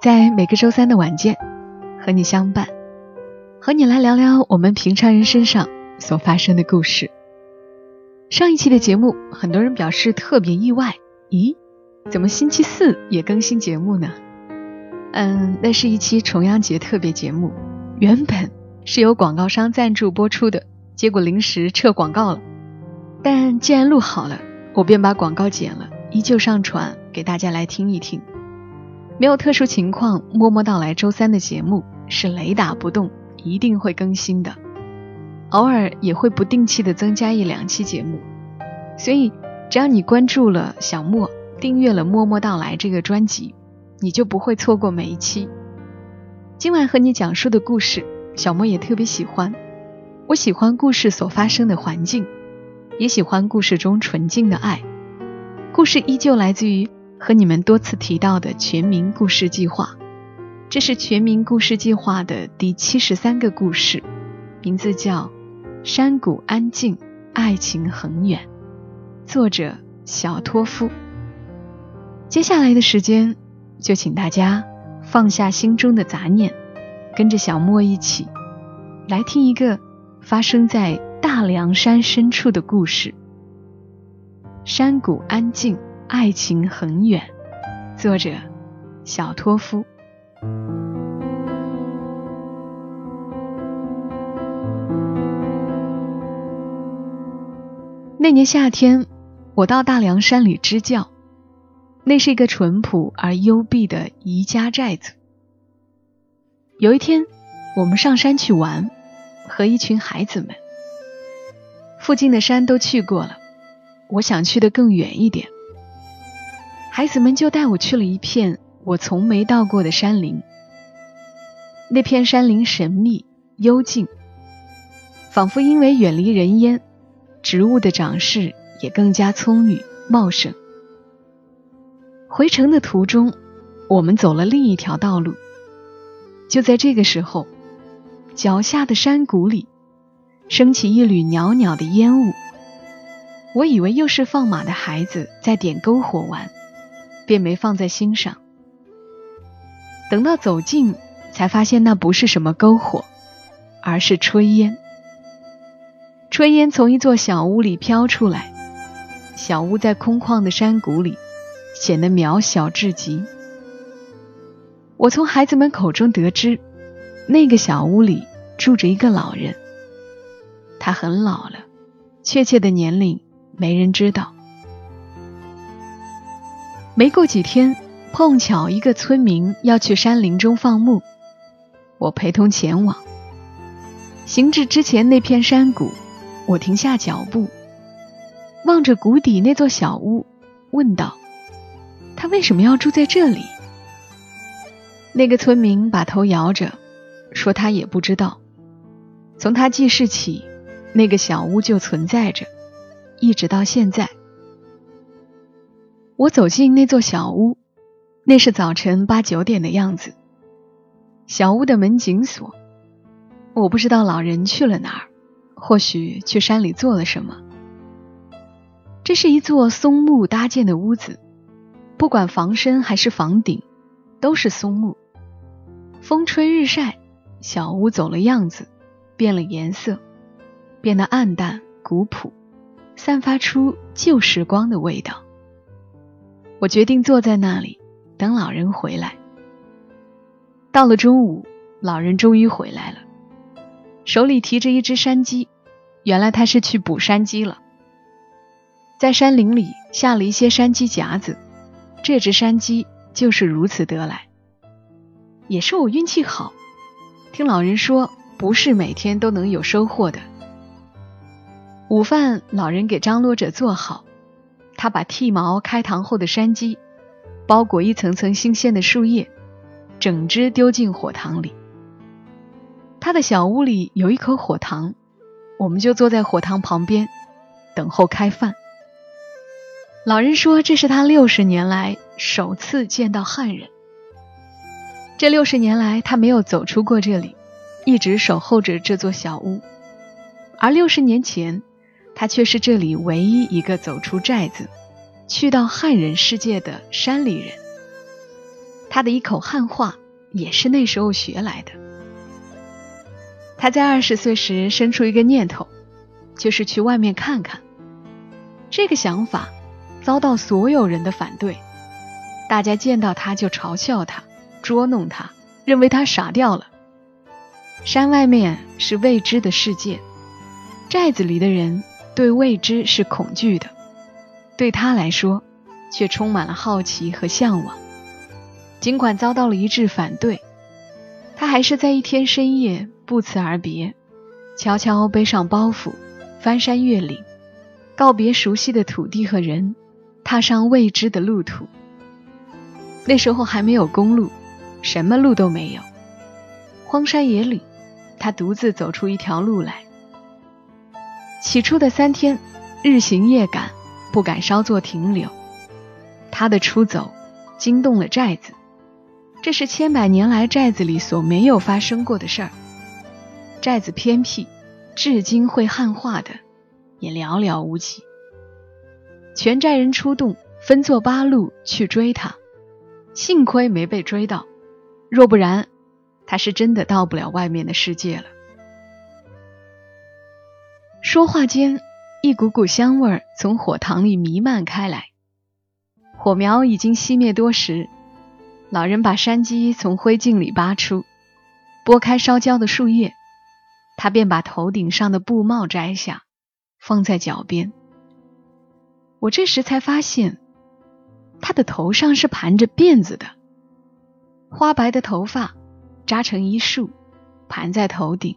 在每个周三的晚间和你相伴，和你来聊聊我们平常人身上所发生的故事。上一期的节目，很多人表示特别意外，咦，怎么星期四也更新节目呢？嗯，那是一期重阳节特别节目，原本是由广告商赞助播出的。结果临时撤广告了，但既然录好了，我便把广告剪了，依旧上传给大家来听一听。没有特殊情况，默默到来周三的节目是雷打不动，一定会更新的。偶尔也会不定期的增加一两期节目，所以只要你关注了小莫，订阅了默默到来这个专辑，你就不会错过每一期。今晚和你讲述的故事，小莫也特别喜欢。我喜欢故事所发生的环境，也喜欢故事中纯净的爱。故事依旧来自于和你们多次提到的全民故事计划，这是全民故事计划的第七十三个故事，名字叫《山谷安静，爱情很远》，作者小托夫。接下来的时间，就请大家放下心中的杂念，跟着小莫一起来听一个。发生在大凉山深处的故事。山谷安静，爱情很远。作者：小托夫。那年夏天，我到大凉山里支教。那是一个淳朴而幽闭的宜家寨子。有一天，我们上山去玩。和一群孩子们，附近的山都去过了，我想去的更远一点。孩子们就带我去了一片我从没到过的山林。那片山林神秘幽静，仿佛因为远离人烟，植物的长势也更加葱郁茂盛。回程的途中，我们走了另一条道路。就在这个时候。脚下的山谷里，升起一缕袅袅的烟雾。我以为又是放马的孩子在点篝火玩，便没放在心上。等到走近，才发现那不是什么篝火，而是炊烟。炊烟从一座小屋里飘出来，小屋在空旷的山谷里，显得渺小至极。我从孩子们口中得知。那个小屋里住着一个老人，他很老了，确切的年龄没人知道。没过几天，碰巧一个村民要去山林中放牧，我陪同前往。行至之前那片山谷，我停下脚步，望着谷底那座小屋，问道：“他为什么要住在这里？”那个村民把头摇着。说他也不知道，从他记事起，那个小屋就存在着，一直到现在。我走进那座小屋，那是早晨八九点的样子。小屋的门紧锁，我不知道老人去了哪儿，或许去山里做了什么。这是一座松木搭建的屋子，不管房身还是房顶，都是松木。风吹日晒。小屋走了样子，变了颜色，变得暗淡古朴，散发出旧时光的味道。我决定坐在那里等老人回来。到了中午，老人终于回来了，手里提着一只山鸡，原来他是去捕山鸡了。在山林里下了一些山鸡夹子，这只山鸡就是如此得来。也是我运气好。听老人说，不是每天都能有收获的。午饭，老人给张罗着做好。他把剃毛开膛后的山鸡包裹一层层新鲜的树叶，整只丢进火塘里。他的小屋里有一口火塘，我们就坐在火塘旁边，等候开饭。老人说，这是他六十年来首次见到汉人。这六十年来，他没有走出过这里，一直守候着这座小屋。而六十年前，他却是这里唯一一个走出寨子，去到汉人世界的山里人。他的一口汉话也是那时候学来的。他在二十岁时生出一个念头，就是去外面看看。这个想法遭到所有人的反对，大家见到他就嘲笑他、捉弄他，认为他傻掉了。山外面是未知的世界，寨子里的人对未知是恐惧的，对他来说却充满了好奇和向往。尽管遭到了一致反对，他还是在一天深夜。不辞而别，悄悄背上包袱，翻山越岭，告别熟悉的土地和人，踏上未知的路途。那时候还没有公路，什么路都没有，荒山野岭，他独自走出一条路来。起初的三天，日行夜赶，不敢稍作停留。他的出走惊动了寨子，这是千百年来寨子里所没有发生过的事儿。寨子偏僻，至今会汉化的也寥寥无几。全寨人出动，分作八路去追他。幸亏没被追到，若不然，他是真的到不了外面的世界了。说话间，一股股香味从火塘里弥漫开来。火苗已经熄灭多时，老人把山鸡从灰烬里拔出，拨开烧焦的树叶。他便把头顶上的布帽摘下，放在脚边。我这时才发现，他的头上是盘着辫子的，花白的头发扎成一束，盘在头顶。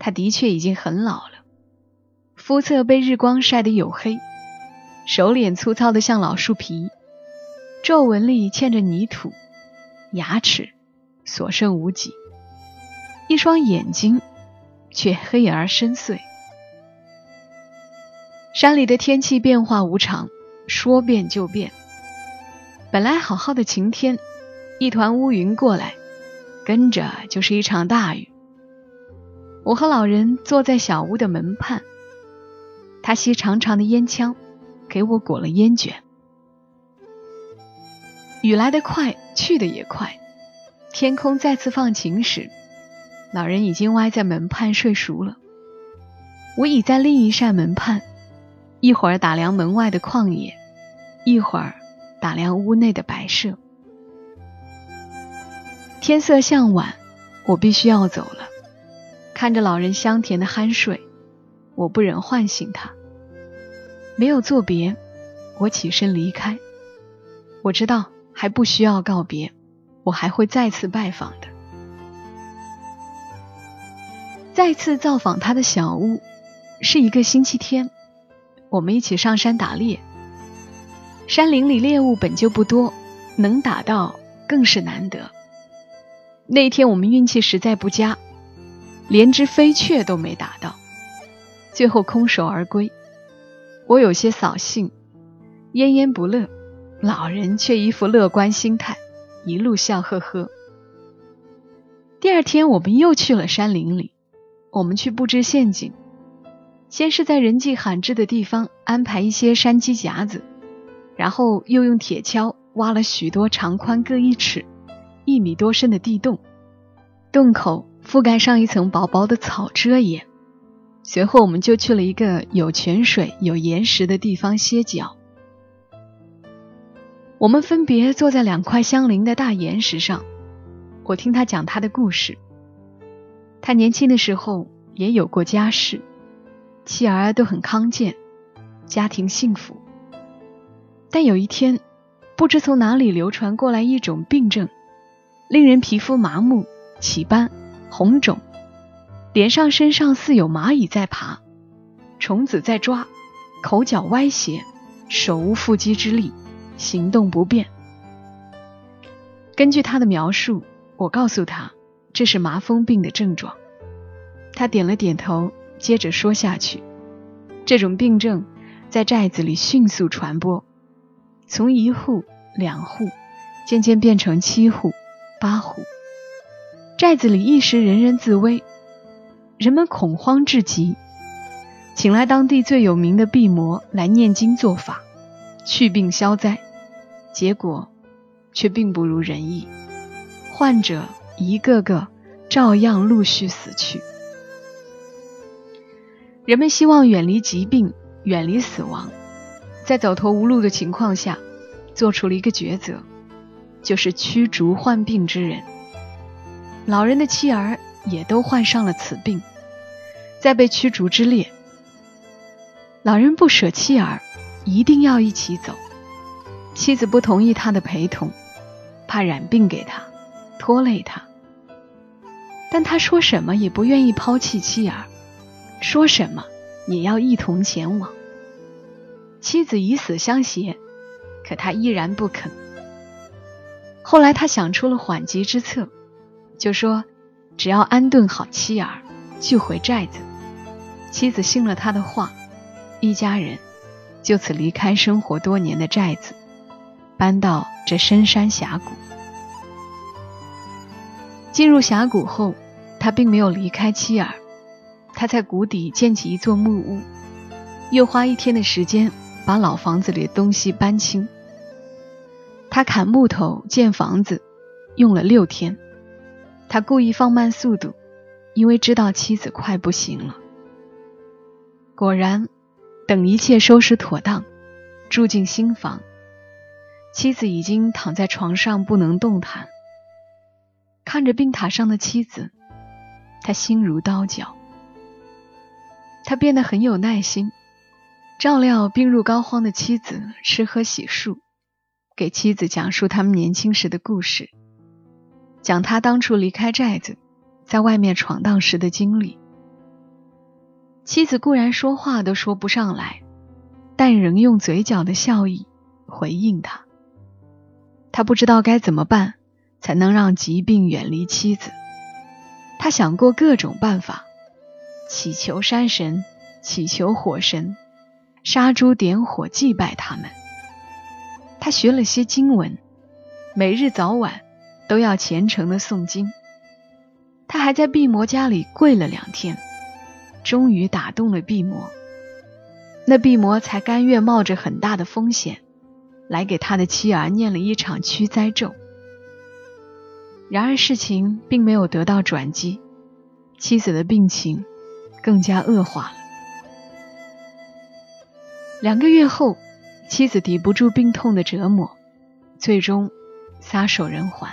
他的确已经很老了，肤色被日光晒得黝黑，手脸粗糙的像老树皮，皱纹里嵌着泥土，牙齿所剩无几。一双眼睛却黑而深邃。山里的天气变化无常，说变就变。本来好好的晴天，一团乌云过来，跟着就是一场大雨。我和老人坐在小屋的门畔，他吸长长的烟枪，给我裹了烟卷。雨来得快，去得也快。天空再次放晴时。老人已经歪在门畔睡熟了，我倚在另一扇门畔，一会儿打量门外的旷野，一会儿打量屋内的摆设。天色向晚，我必须要走了。看着老人香甜的酣睡，我不忍唤醒他。没有作别，我起身离开。我知道还不需要告别，我还会再次拜访的。再次造访他的小屋，是一个星期天，我们一起上山打猎。山林里猎物本就不多，能打到更是难得。那天我们运气实在不佳，连只飞雀都没打到，最后空手而归。我有些扫兴，奄奄不乐，老人却一副乐观心态，一路笑呵呵。第二天，我们又去了山林里。我们去布置陷阱，先是在人迹罕至的地方安排一些山鸡夹子，然后又用铁锹挖了许多长宽各一尺、一米多深的地洞，洞口覆盖上一层薄薄的草遮掩。随后，我们就去了一个有泉水、有岩石的地方歇脚。我们分别坐在两块相邻的大岩石上，我听他讲他的故事。他年轻的时候也有过家室，妻儿都很康健，家庭幸福。但有一天，不知从哪里流传过来一种病症，令人皮肤麻木、起斑、红肿，脸上、身上似有蚂蚁在爬，虫子在抓，口角歪斜，手无缚鸡之力，行动不便。根据他的描述，我告诉他这是麻风病的症状。他点了点头，接着说下去：这种病症在寨子里迅速传播，从一户、两户，渐渐变成七户、八户。寨子里一时人人自危，人们恐慌至极，请来当地最有名的毕魔来念经做法，去病消灾。结果却并不如人意，患者一个个照样陆续死去。人们希望远离疾病，远离死亡，在走投无路的情况下，做出了一个抉择，就是驱逐患病之人。老人的妻儿也都患上了此病，在被驱逐之列。老人不舍妻儿，一定要一起走。妻子不同意他的陪同，怕染病给他，拖累他。但他说什么也不愿意抛弃妻儿，说什么也要一同前往。妻子以死相挟，可他依然不肯。后来他想出了缓急之策，就说只要安顿好妻儿，就回寨子。妻子信了他的话，一家人就此离开生活多年的寨子。搬到这深山峡谷。进入峡谷后，他并没有离开妻儿，他在谷底建起一座木屋，又花一天的时间把老房子里的东西搬清。他砍木头建房子，用了六天。他故意放慢速度，因为知道妻子快不行了。果然，等一切收拾妥当，住进新房。妻子已经躺在床上不能动弹，看着病榻上的妻子，他心如刀绞。他变得很有耐心，照料病入膏肓的妻子吃喝洗漱，给妻子讲述他们年轻时的故事，讲他当初离开寨子，在外面闯荡时的经历。妻子固然说话都说不上来，但仍用嘴角的笑意回应他。他不知道该怎么办才能让疾病远离妻子。他想过各种办法，祈求山神，祈求火神，杀猪点火祭拜他们。他学了些经文，每日早晚都要虔诚的诵经。他还在毕摩家里跪了两天，终于打动了毕摩，那毕摩才甘愿冒着很大的风险。来给他的妻儿念了一场驱灾咒，然而事情并没有得到转机，妻子的病情更加恶化了。两个月后，妻子抵不住病痛的折磨，最终撒手人寰。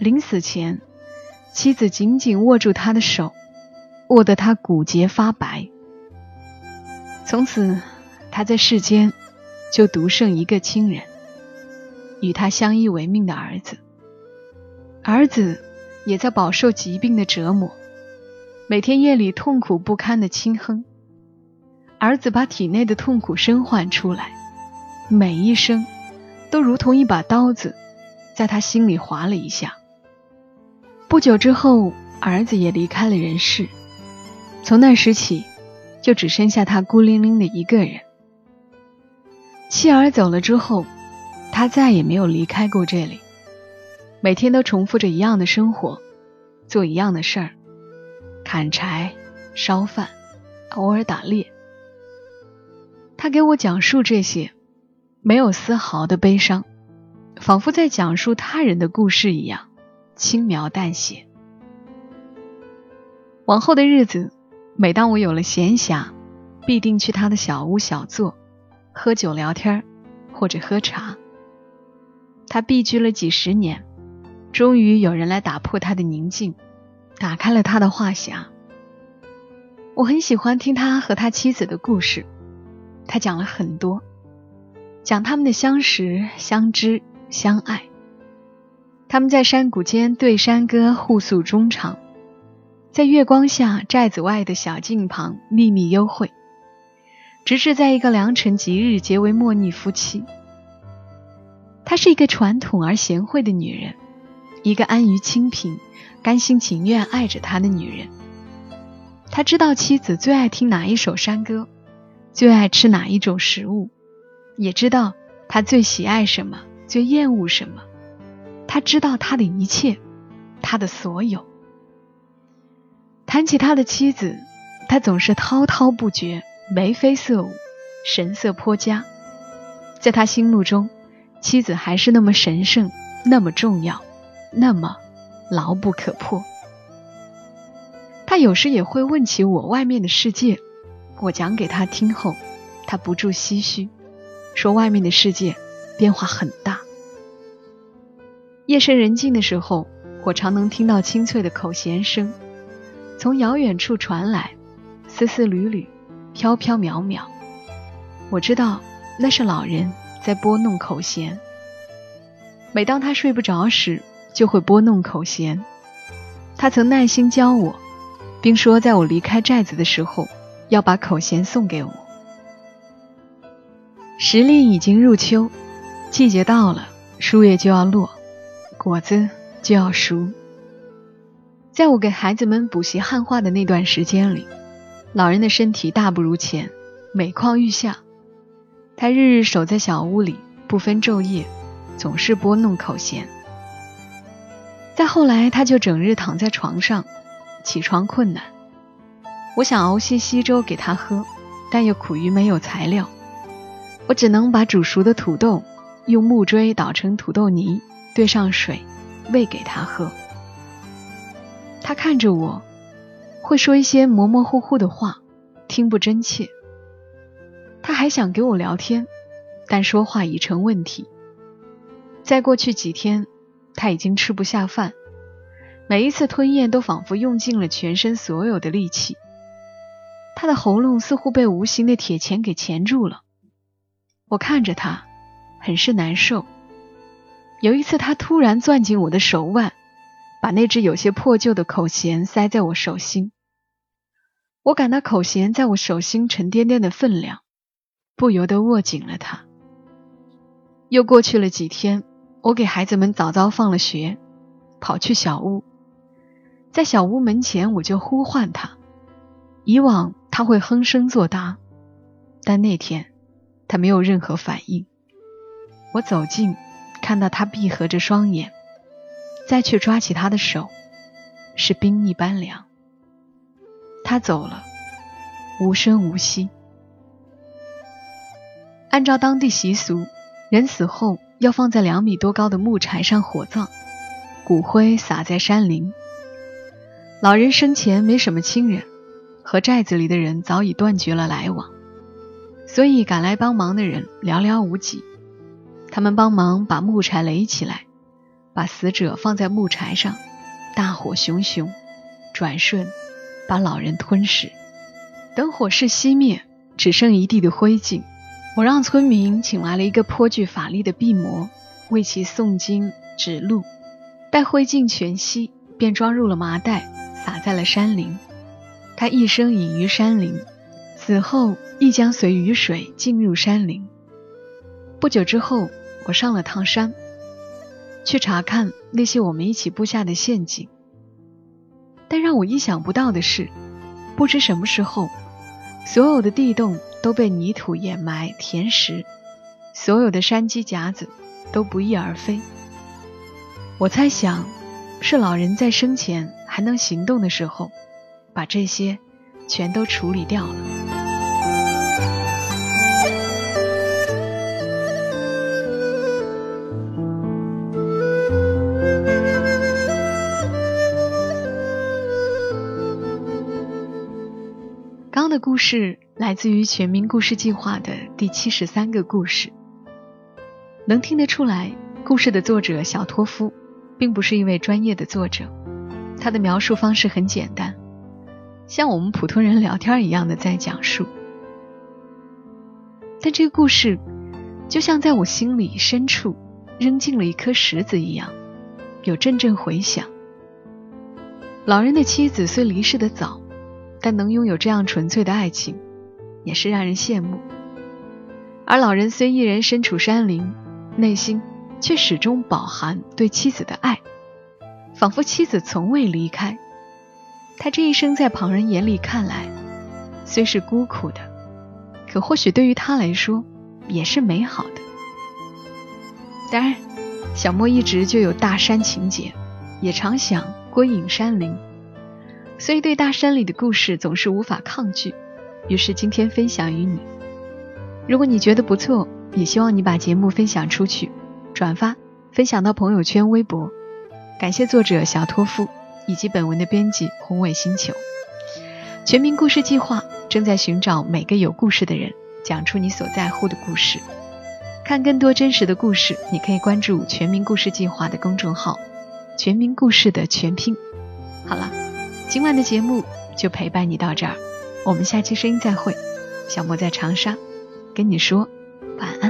临死前，妻子紧紧握住他的手，握得他骨节发白。从此，他在世间。就独剩一个亲人，与他相依为命的儿子。儿子也在饱受疾病的折磨，每天夜里痛苦不堪的轻哼。儿子把体内的痛苦声唤出来，每一声都如同一把刀子，在他心里划了一下。不久之后，儿子也离开了人世。从那时起，就只剩下他孤零零的一个人。妻儿走了之后，他再也没有离开过这里，每天都重复着一样的生活，做一样的事儿，砍柴、烧饭，偶尔打猎。他给我讲述这些，没有丝毫的悲伤，仿佛在讲述他人的故事一样，轻描淡写。往后的日子，每当我有了闲暇，必定去他的小屋小坐。喝酒聊天，或者喝茶。他避居了几十年，终于有人来打破他的宁静，打开了他的话匣。我很喜欢听他和他妻子的故事，他讲了很多，讲他们的相识、相知、相爱。他们在山谷间对山歌，互诉衷肠，在月光下寨子外的小径旁秘密幽会。直至在一个良辰吉日结为莫逆夫妻。她是一个传统而贤惠的女人，一个安于清贫、甘心情愿爱着他的女人。他知道妻子最爱听哪一首山歌，最爱吃哪一种食物，也知道他最喜爱什么，最厌恶什么。他知道他的一切，他的所有。谈起他的妻子，他总是滔滔不绝，眉飞色舞，神色颇佳。在他心目中，妻子还是那么神圣，那么重要，那么牢不可破。他有时也会问起我外面的世界，我讲给他听后，他不住唏嘘，说外面的世界变化很大。夜深人静的时候，我常能听到清脆的口弦声，从遥远处传来，丝丝缕缕，飘飘渺渺。我知道那是老人在拨弄口弦。每当他睡不着时，就会拨弄口弦。他曾耐心教我。并说，在我离开寨子的时候，要把口弦送给我。时令已经入秋，季节到了，树叶就要落，果子就要熟。在我给孩子们补习汉化的那段时间里，老人的身体大不如前，每况愈下。他日日守在小屋里，不分昼夜，总是拨弄口弦。再后来，他就整日躺在床上。起床困难，我想熬些稀粥给他喝，但又苦于没有材料，我只能把煮熟的土豆用木锥捣成土豆泥，兑上水，喂给他喝。他看着我，会说一些模模糊糊的话，听不真切。他还想给我聊天，但说话已成问题。再过去几天，他已经吃不下饭。每一次吞咽都仿佛用尽了全身所有的力气，他的喉咙似乎被无形的铁钳给钳住了。我看着他，很是难受。有一次，他突然攥紧我的手腕，把那只有些破旧的口弦塞在我手心。我感到口弦在我手心沉甸甸的分量，不由得握紧了它。又过去了几天，我给孩子们早早放了学，跑去小屋。在小屋门前，我就呼唤他。以往他会哼声作答，但那天他没有任何反应。我走近，看到他闭合着双眼，再去抓起他的手，是冰一般凉。他走了，无声无息。按照当地习俗，人死后要放在两米多高的木柴上火葬，骨灰撒在山林。老人生前没什么亲人，和寨子里的人早已断绝了来往，所以赶来帮忙的人寥寥无几。他们帮忙把木柴垒起来，把死者放在木柴上，大火熊熊，转瞬把老人吞噬。等火势熄灭，只剩一地的灰烬。我让村民请来了一个颇具法力的毕摩，为其诵经指路。待灰烬全熄，便装入了麻袋。撒在了山林，他一生隐于山林，死后亦将随雨水进入山林。不久之后，我上了趟山，去查看那些我们一起布下的陷阱。但让我意想不到的是，不知什么时候，所有的地洞都被泥土掩埋填实，所有的山鸡夹子都不翼而飞。我猜想，是老人在生前。还能行动的时候，把这些全都处理掉了。的故事来自于全民故事计划的第七十三个故事，能听得出来，故事的作者小托夫并不是一位专业的作者。他的描述方式很简单，像我们普通人聊天一样的在讲述。但这个故事就像在我心里深处扔进了一颗石子一样，有阵阵回响。老人的妻子虽离世的早，但能拥有这样纯粹的爱情，也是让人羡慕。而老人虽一人身处山林，内心却始终饱含对妻子的爱，仿佛妻子从未离开。他这一生在旁人眼里看来，虽是孤苦的，可或许对于他来说也是美好的。当然，小莫一直就有大山情节，也常想归隐山林，所以对大山里的故事总是无法抗拒。于是今天分享于你。如果你觉得不错，也希望你把节目分享出去，转发分享到朋友圈、微博。感谢作者小托夫以及本文的编辑宏伟星球。全民故事计划正在寻找每个有故事的人，讲出你所在乎的故事。看更多真实的故事，你可以关注全民故事计划的公众号“全民故事”的全拼。好了，今晚的节目就陪伴你到这儿，我们下期声音再会。小莫在长沙。跟你说晚安。